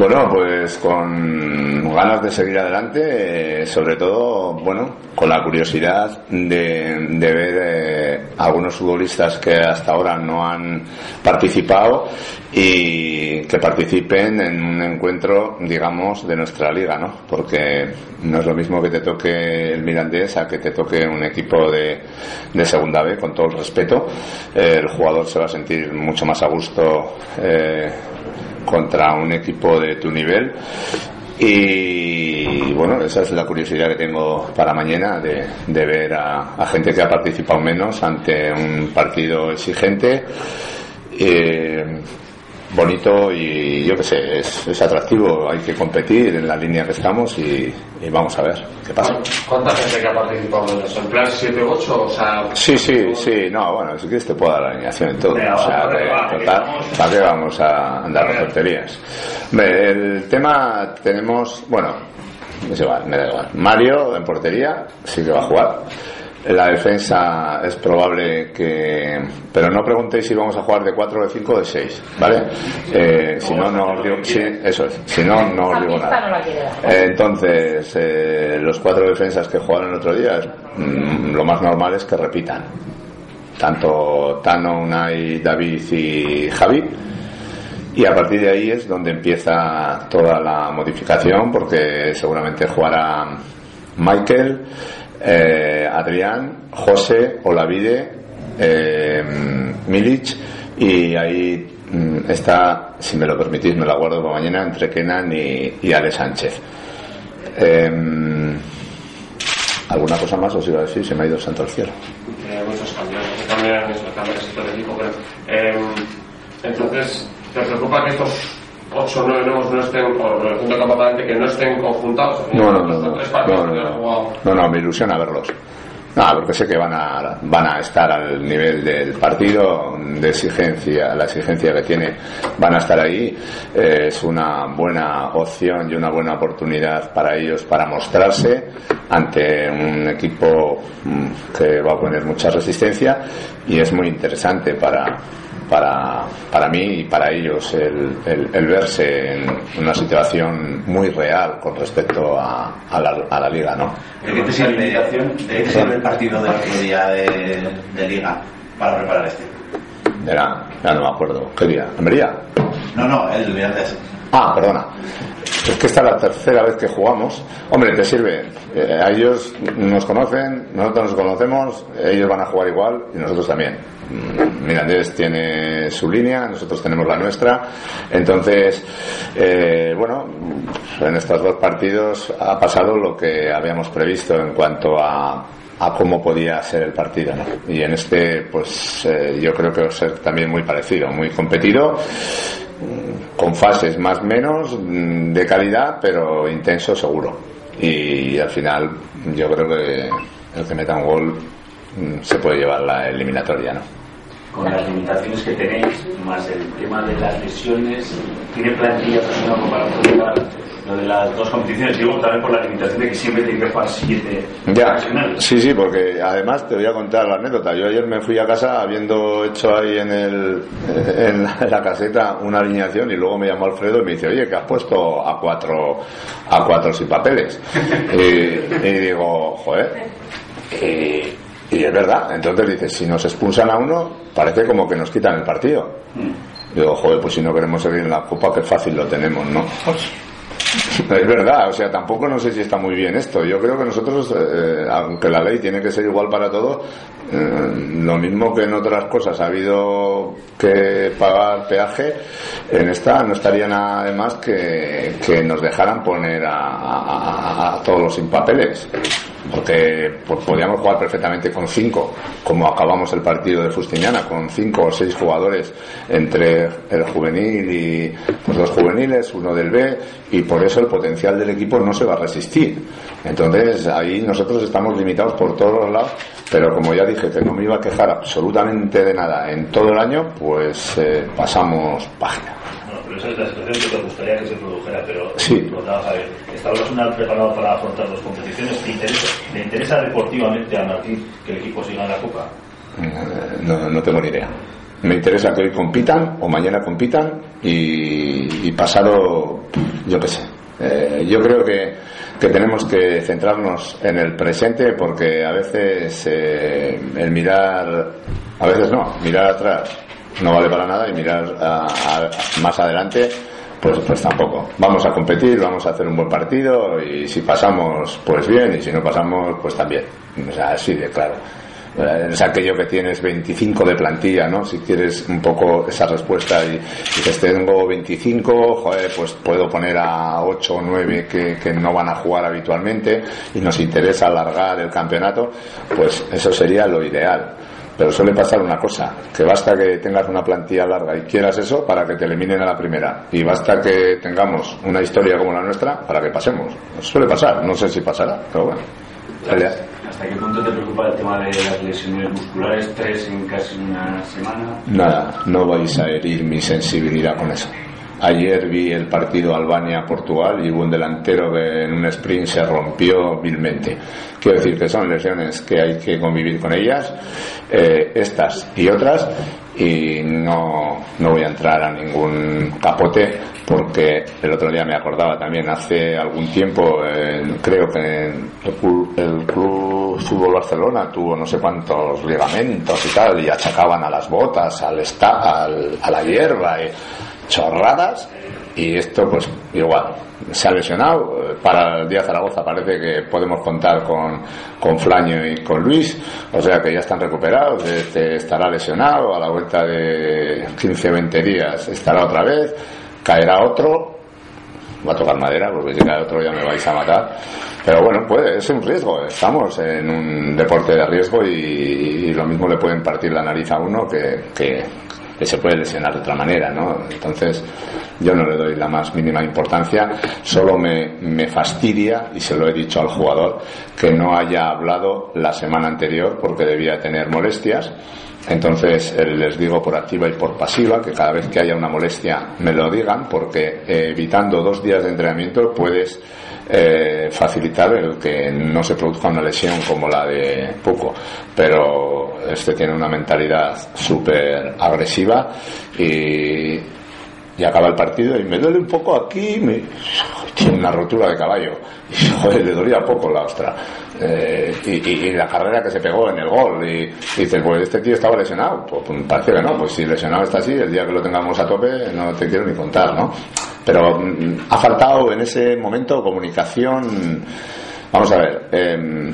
Bueno, pues con ganas de seguir adelante, eh, sobre todo, bueno, con la curiosidad de, de ver eh, algunos futbolistas que hasta ahora no han participado y que participen en un encuentro, digamos, de nuestra liga, ¿no? Porque no es lo mismo que te toque el Mirandés a que te toque un equipo de, de segunda B, con todo el respeto. El jugador se va a sentir mucho más a gusto. Eh, contra un equipo de tu nivel y bueno, esa es la curiosidad que tengo para mañana de, de ver a, gente que ha participado menos ante un partido exigente. Eh, bonito y yo qué sé, es, es, atractivo, hay que competir en la línea que estamos y, y, vamos a ver qué pasa. ¿Cuánta gente que ha participado en eso? ¿En plan 7 8? O sea, sí, sí, sí, no, bueno, si quieres te puedo dar la alineación en todo. o sea, que, total, ¿para qué vamos a andar con tonterías? El tema tenemos, bueno, me da igual. Mario en portería, sí que va a jugar. La defensa es probable que. Pero no preguntéis si vamos a jugar de 4, de 5 o de 6, ¿vale? Eh, si no, no os digo. Sí, eso es. Si no, no os digo nada. Eh, entonces, eh, los cuatro defensas que jugaron el otro día, mmm, lo más normal es que repitan. Tanto Tano, Unai, David y Javi. Y a partir de ahí es donde empieza toda la modificación, porque seguramente jugará Michael eh, Adrián, José, Olavide, eh, Milic y ahí mm, está, si me lo permitís, me la guardo para mañana entre Kenan y, y Ale Sánchez. Eh, ¿Alguna cosa más os iba a decir? Se me ha ido el santo al cielo. Eh, muchos cambios, cambios equipo, pero, eh, entonces, ¿te preocupa que estos 8 o 9 nuevos no estén, o el punto capaz que no estén conjuntados? No, no, no, no, no, no, no, no, me ilusiona verlos. No, porque sé que van a, van a estar al nivel del partido, de exigencia, la exigencia que tiene, van a estar ahí. Eh, es una buena opción y una buena oportunidad para ellos para mostrarse ante un equipo que va a poner mucha resistencia y es muy interesante para, para, para mí y para ellos el, el, el, verse en una situación muy real con respecto a, a, la, a la, liga, ¿no? ¿De qué te sirve, ¿de qué sirve el partido del otro día de, de, liga para preparar este? Era, ya no me acuerdo. ¿Qué día? ¿En María? No, no, el viernes. Ah, perdona. Es que esta es la tercera vez que jugamos. Hombre, te sirve. Eh, ellos nos conocen, nosotros nos conocemos, ellos van a jugar igual y nosotros también. Mirandés tiene su línea, nosotros tenemos la nuestra. Entonces, eh, bueno, en estos dos partidos ha pasado lo que habíamos previsto en cuanto a, a cómo podía ser el partido. Y en este, pues eh, yo creo que va a ser también muy parecido, muy competido, con fases más menos de calidad, pero intenso seguro. Y, al final yo creo que el que meta un gol se puede llevar la eliminatoria, ¿no? con las limitaciones que tenéis, más el tema de las lesiones, ¿tiene plantilla personal para poder lo de las dos competiciones? Digo también por la limitación de que siempre tiene que jugar siete ya, Sí, sí, porque además te voy a contar la anécdota. Yo ayer me fui a casa habiendo hecho ahí en, el, en, la, en la caseta una alineación y luego me llamó Alfredo y me dice, oye, que has puesto a cuatro, a cuatro sin papeles. y, y digo, joder. Y, y es verdad, entonces dices, si nos expulsan a uno, parece como que nos quitan el partido. Mm. Digo, joder, pues si no queremos seguir en la copa, qué fácil lo tenemos, ¿no? Es verdad, o sea, tampoco no sé si está muy bien esto. Yo creo que nosotros, eh, aunque la ley tiene que ser igual para todos, eh, lo mismo que en otras cosas ha habido que pagar peaje, en esta no estaría nada de más que, que nos dejaran poner a, a, a todos los sin papeles porque pues, podíamos jugar perfectamente con cinco, como acabamos el partido de Fustiniana, con cinco o seis jugadores entre el juvenil y pues, dos juveniles, uno del B, y por eso el potencial del equipo no se va a resistir. Entonces ahí nosotros estamos limitados por todos los lados, pero como ya dije que no me iba a quejar absolutamente de nada en todo el año, pues eh, pasamos página esa es la situación que te gustaría que se produjera, pero sí. ver, ¿está Osasuna preparado para afrontar dos competiciones? ¿Te interesa, ¿Le interesa deportivamente a Martín que el equipo siga en la Copa? No, no tengo ni idea. me interesa que hoy compitan o mañana compitan y, y pasado, yo qué sé. Eh, yo creo que, que, tenemos que centrarnos en el presente porque a veces eh, el mirar, a veces no, mirar atrás no vale para nada y mirar a, más adelante pues, pues tampoco. Vamos a competir, vamos a hacer un buen partido y si pasamos, pues bien, y si no pasamos, pues también. O sea, así de claro. Eh, es aquello que tienes 25 de plantilla, ¿no? Si quieres un poco esa respuesta y dices, tengo 25, joder, pues puedo poner a 8 o 9 que, que no van a jugar habitualmente y nos interesa alargar el campeonato, pues eso sería lo ideal. Pero suele pasar una cosa, que basta que tengas una plantilla larga y quieras eso para que te eliminen a la primera. Y basta que tengamos una historia como la nuestra para que pasemos. Suele pasar, no sé si pasará, pero bueno. ¿Hasta qué punto te preocupa el tema de las lesiones musculares? Tres en casi una semana. Nada, no vais a herir mi sensibilidad con eso. Ayer vi el partido Albania-Portugal y hubo un delantero que en un sprint se rompió vilmente. Quiero decir que son lesiones que hay que convivir con ellas, eh, estas y otras, y no, no voy a entrar a ningún capote porque el otro día me acordaba también hace algún tiempo creo que el, club, el Fútbol Barcelona tuvo no sé cuántos ligamentos y tal y achacaban a las botas al, al a la hierba chorradas y esto pues igual se ha lesionado. Para el día Zaragoza parece que podemos contar con, con Flaño y con Luis o sea que ya están recuperados este estará lesionado a la vuelta de 15-20 días estará otra vez caerá otro va a tocar madera porque si cae otro ya me vais a matar. Pero bueno puede es un riesgo estamos en un deporte de riesgo y, lo mismo le pueden partir la nariz a uno que se puede lesionar de otra manera, ¿no? Entonces, yo no le doy la más mínima importancia, solo me, fastidia, y se lo he dicho al jugador, que no haya hablado la semana anterior porque debía tener molestias. Entonces les digo por activa y por pasiva que cada vez que haya una molestia me lo digan porque eh, evitando dos días de entrenamiento puedes eh, facilitar el que no se produzca una lesión como la de Puco. Pero este tiene una mentalidad súper agresiva y, y acaba el partido y me duele un poco aquí, me, tiene una rotura de caballo y joder, le dolía poco la ostra. Eh, y, la carrera que se pegó en el gol y, y dices, pues este tío estaba lesionado, pues, pues, parece que no, pues si lesionado está así, el día que lo tengamos a tope no te quiero ni contar, ¿no? Pero mm, ha faltado en ese momento comunicación, vamos a ver, eh,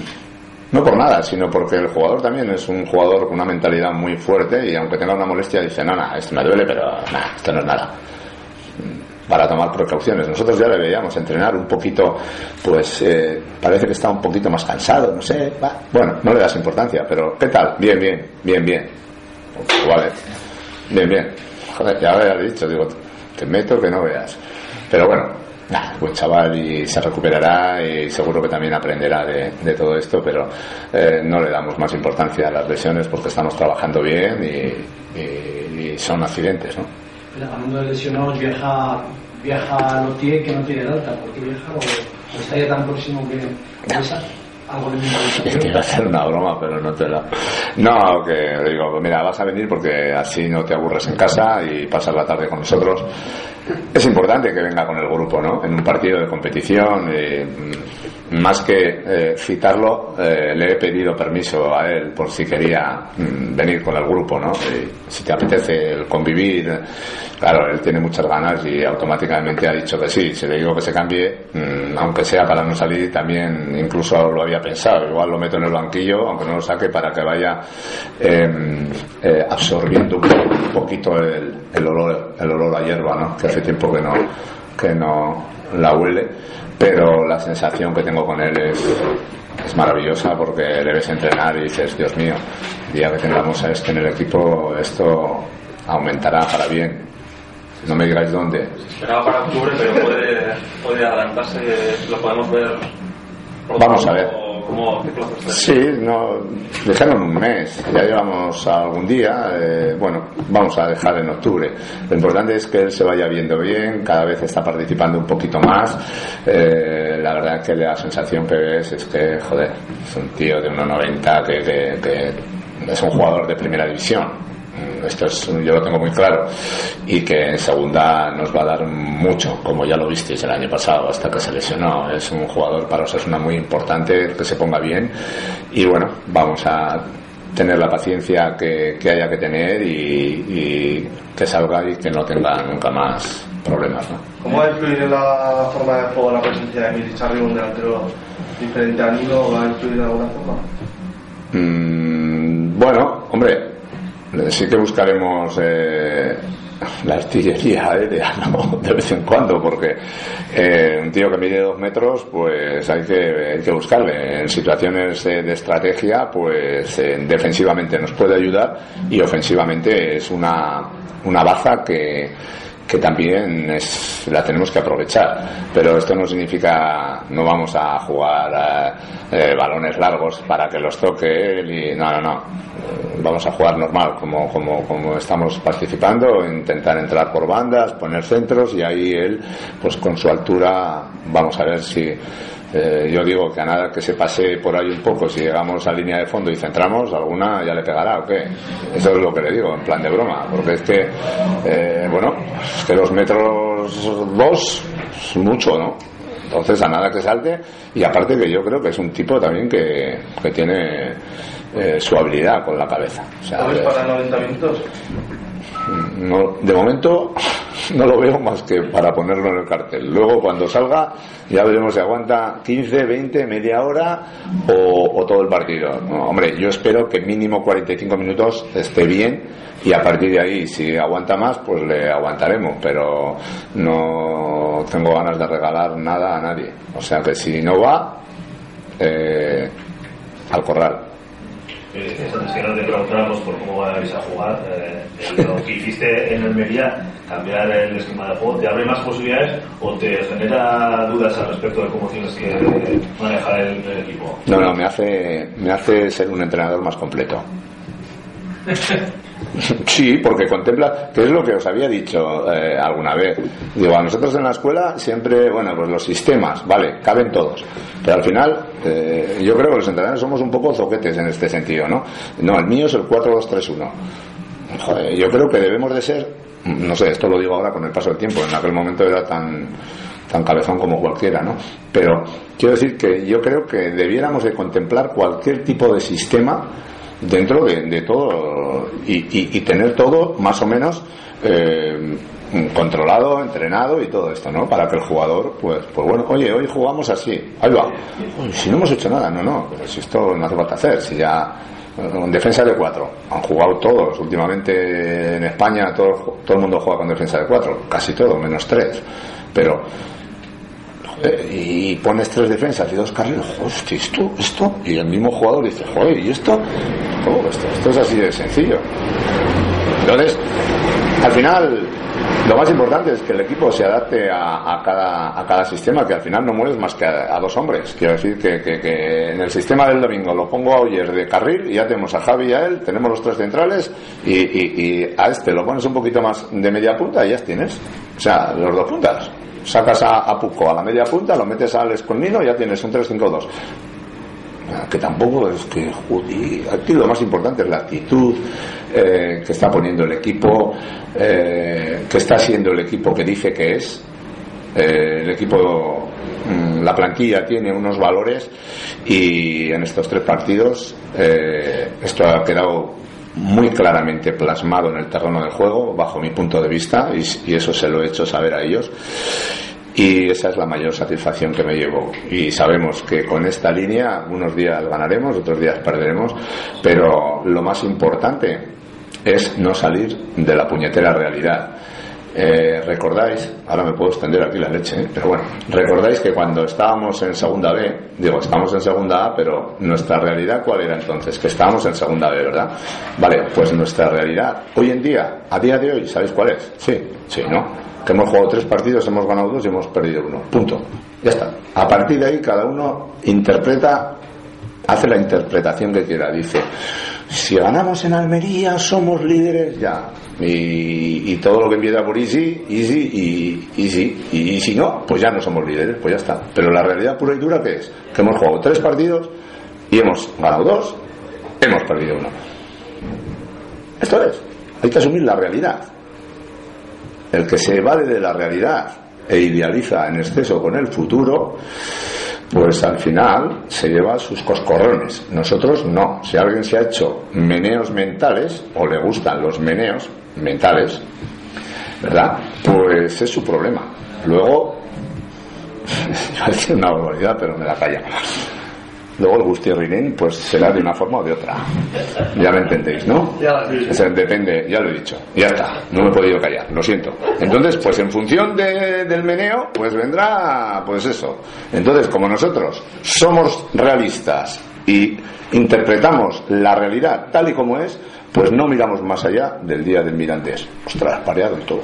no por nada, sino porque el jugador también es un jugador con una mentalidad muy fuerte y aunque tenga una molestia dice, no, esto me duele, pero nada, esto no es nada para tomar precauciones. Nosotros ya le veíamos entrenar un poquito, pues eh, parece que está un poquito más cansado, no sé, va. bueno, no le das importancia, pero ¿qué tal? Bien, bien, bien, bien. Vale, bien, bien. Joder, ya había dicho, digo, te meto que no veas. Pero bueno, nah, buen chaval y se recuperará y seguro que también aprenderá de, de todo esto, pero eh, no le damos más importancia a las lesiones porque estamos trabajando bien y, y, y son accidentes, ¿no? hablando de lesionados, viaja, viaja Lotier que no tiene el alta. ¿Por qué viaja? ¿O, o está ya tan próximo que Es que iba a hacer una broma, pero no te la. No, que digo, mira, vas a venir porque así no te aburres en casa y pasas la tarde con nosotros. Es importante que venga con el grupo, ¿no? En un partido de competición. Eh, más que eh, citarlo, eh, le he pedido permiso a él por si quería mm, venir con el grupo, ¿no? Y si te apetece el convivir, claro, él tiene muchas ganas y automáticamente ha dicho que sí. Si le digo que se cambie, mm, aunque sea para no salir, también incluso lo había pensado. Igual lo meto en el banquillo, aunque no lo saque, para que vaya em, absorbiendo un poquito el, olor, el olor a hierba, ¿no? Hace tiempo que no, que no la huele pero la sensación que tengo con él es, es maravillosa porque le ves entrenar y dices, Dios mío, el día que tengamos a este en el equipo, esto aumentará para bien. No me digáis dónde. Se esperaba para octubre, pero puede, puede adelantarse, lo podemos ver. Vamos a ver. Sí, no, dejaron un mes, ya llevamos algún día, eh, bueno, vamos a dejar en octubre. Lo importante es que él se vaya viendo bien, cada vez está participando un poquito más. Eh, la verdad que la sensación que ves es que, joder, es un tío de 1,90 que, que, que es un jugador de primera división. Esto es, yo lo tengo muy claro. Y que en segunda nos va a dar mucho, como ya lo visteis el año pasado, hasta que se lesionó. Es un jugador para Osasuna muy importante, que se ponga bien. Y bueno, vamos a tener la paciencia que, que haya que tener y, y, que salga y que no tenga nunca más problemas. ¿no? ¿Cómo va a influir en la forma de juego la presencia de Emil Charri, un delantero diferente a Nilo? ¿Va a influir de alguna forma? Mm, bueno, hombre, sí que buscaremos eh, la artillería aérea ¿no? de vez en cuando porque eh, un tío que mide dos metros pues hay que, hay que buscarle en situaciones de, estrategia pues eh, defensivamente nos puede ayudar y ofensivamente es una, una baza que que también es, la tenemos que aprovechar. Pero esto no significa, no vamos a jugar eh, balones largos para que los toque él y no, no, no. Vamos a jugar normal, como, como, como estamos participando, intentar entrar por bandas, poner centros y ahí él, pues con su altura, vamos a ver si eh, yo digo que a nada que se pase por ahí un poco, si llegamos a línea de fondo y centramos, alguna ya le pegará o qué. Eso es lo que le digo, en plan de broma, porque es que, eh, bueno, es que los metros dos es mucho, ¿no? Entonces, a nada que salte, y aparte que yo creo que es un tipo también que, que tiene eh, su habilidad con la cabeza. O sea, ¿Lo ves para 90 minutos? no, de momento no lo veo más que para ponerlo en el cartel. Luego cuando salga ya veremos si aguanta 15, 20, media hora o, todo el partido. Hombre, yo espero que mínimo 45 minutos esté bien y a partir de ahí si aguanta más pues le aguantaremos, pero no tengo ganas de regalar nada a nadie. O sea que si no va, eh, al corral. Eh, antes que no te preguntáramos por cómo vais a jugar, eh, lo que hiciste en Almería, cambiar el esquema de juego, ¿te abre más posibilidades o te genera dudas al respecto de cómo tienes que manejar el, el equipo? No, no, me hace, me hace ser un entrenador más completo. Sí, porque contempla, que es lo que os había dicho eh, alguna vez. Digo, a nosotros en la escuela siempre, bueno, pues los sistemas, vale, caben todos. Pero al final, eh, yo creo que los entrenadores somos un poco zoquetes en este sentido, ¿no? No, el mío es el 4-2-3-1. Joder, yo creo que debemos de ser, no sé, esto lo digo ahora con el paso del tiempo, en aquel momento era tan tan cabezón como cualquiera, ¿no? Pero quiero decir que yo creo que debiéramos de contemplar cualquier tipo de sistema dentro de, de todo y, y, y, tener todo más o menos eh, controlado, entrenado y todo esto, ¿no? Para que el jugador, pues, pues bueno, oye, hoy jugamos así, ahí va. Si no hemos hecho nada, no, no, pero si esto no hace falta hacer, si ya en defensa de cuatro, han jugado todos, últimamente en España todo, todo el mundo juega con defensa de cuatro, casi todo, menos tres, pero eh, y pones tres defensas y dos carriles, hostia, esto, esto, y el mismo jugador dice, joder, ¿y esto? Oh, esto, esto es así de sencillo. Entonces, al final, lo más importante es que el equipo se adapte a, cada, a cada sistema, que al final no mueres más que a, dos hombres. Quiero decir que, que, en el sistema del domingo lo pongo a Oyer de carril y ya tenemos a Javi y a él, tenemos los tres centrales y, y, y a este lo pones un poquito más de media punta y ya tienes. O sea, los dos puntas sacas a, a a la media punta, lo metes al Escolmino y ya tienes un 3-5-2 que tampoco es que aquí lo más importante es la actitud eh, que está poniendo el equipo eh, que está siendo el equipo que dice que es. Eh, el equipo mm, la plantilla tiene unos valores y en estos tres partidos esto ha quedado muy claramente plasmado en el terreno del juego, bajo mi punto de vista, y, y, eso se lo he hecho saber a ellos. Y esa es la mayor satisfacción que me llevo. Y sabemos que con esta línea, unos días ganaremos, otros días perderemos, pero lo más importante es no salir de la puñetera realidad. Eh, recordáis, ahora me puedo extender aquí la leche, ¿eh? pero bueno, recordáis que cuando estábamos en segunda B, digo, estamos en segunda A, pero nuestra realidad, ¿cuál era entonces? Que estábamos en segunda B, ¿verdad? Vale, pues nuestra realidad, hoy en día, a día de hoy, ¿sabéis cuál es? Sí, sí, ¿no? Que hemos jugado tres partidos, hemos ganado dos y hemos perdido uno. Punto. Ya está. A partir de ahí, cada uno interpreta, hace la interpretación que quiera. Dice, si ganamos en Almería, somos líderes, ya y, y, todo lo que empieza por easy, easy y easy. Y, y, si no, pues ya no somos líderes, pues ya está. Pero la realidad pura y dura que es que hemos jugado tres partidos y hemos ganado dos, hemos perdido uno. Esto es. Hay que asumir la realidad. El que se evade de la realidad e idealiza en exceso con el futuro, pues al final se lleva sus coscorrones. Nosotros no. Si alguien se ha hecho meneos mentales, o le gustan los meneos mentales, ¿verdad? Pues es su problema. Luego, iba a decir una barbaridad, pero me la calla. Luego el gustierrinín, pues será de una forma o de otra. Ya me entendéis, ¿no? O sea, depende, ya lo he dicho. Ya está, no me he podido callar, lo siento. Entonces, pues en función de- del meneo, pues vendrá, pues eso. Entonces, como nosotros somos realistas y interpretamos la realidad tal y como es, pues no miramos más allá del día del Mirandés. Ostras, pareado y todo.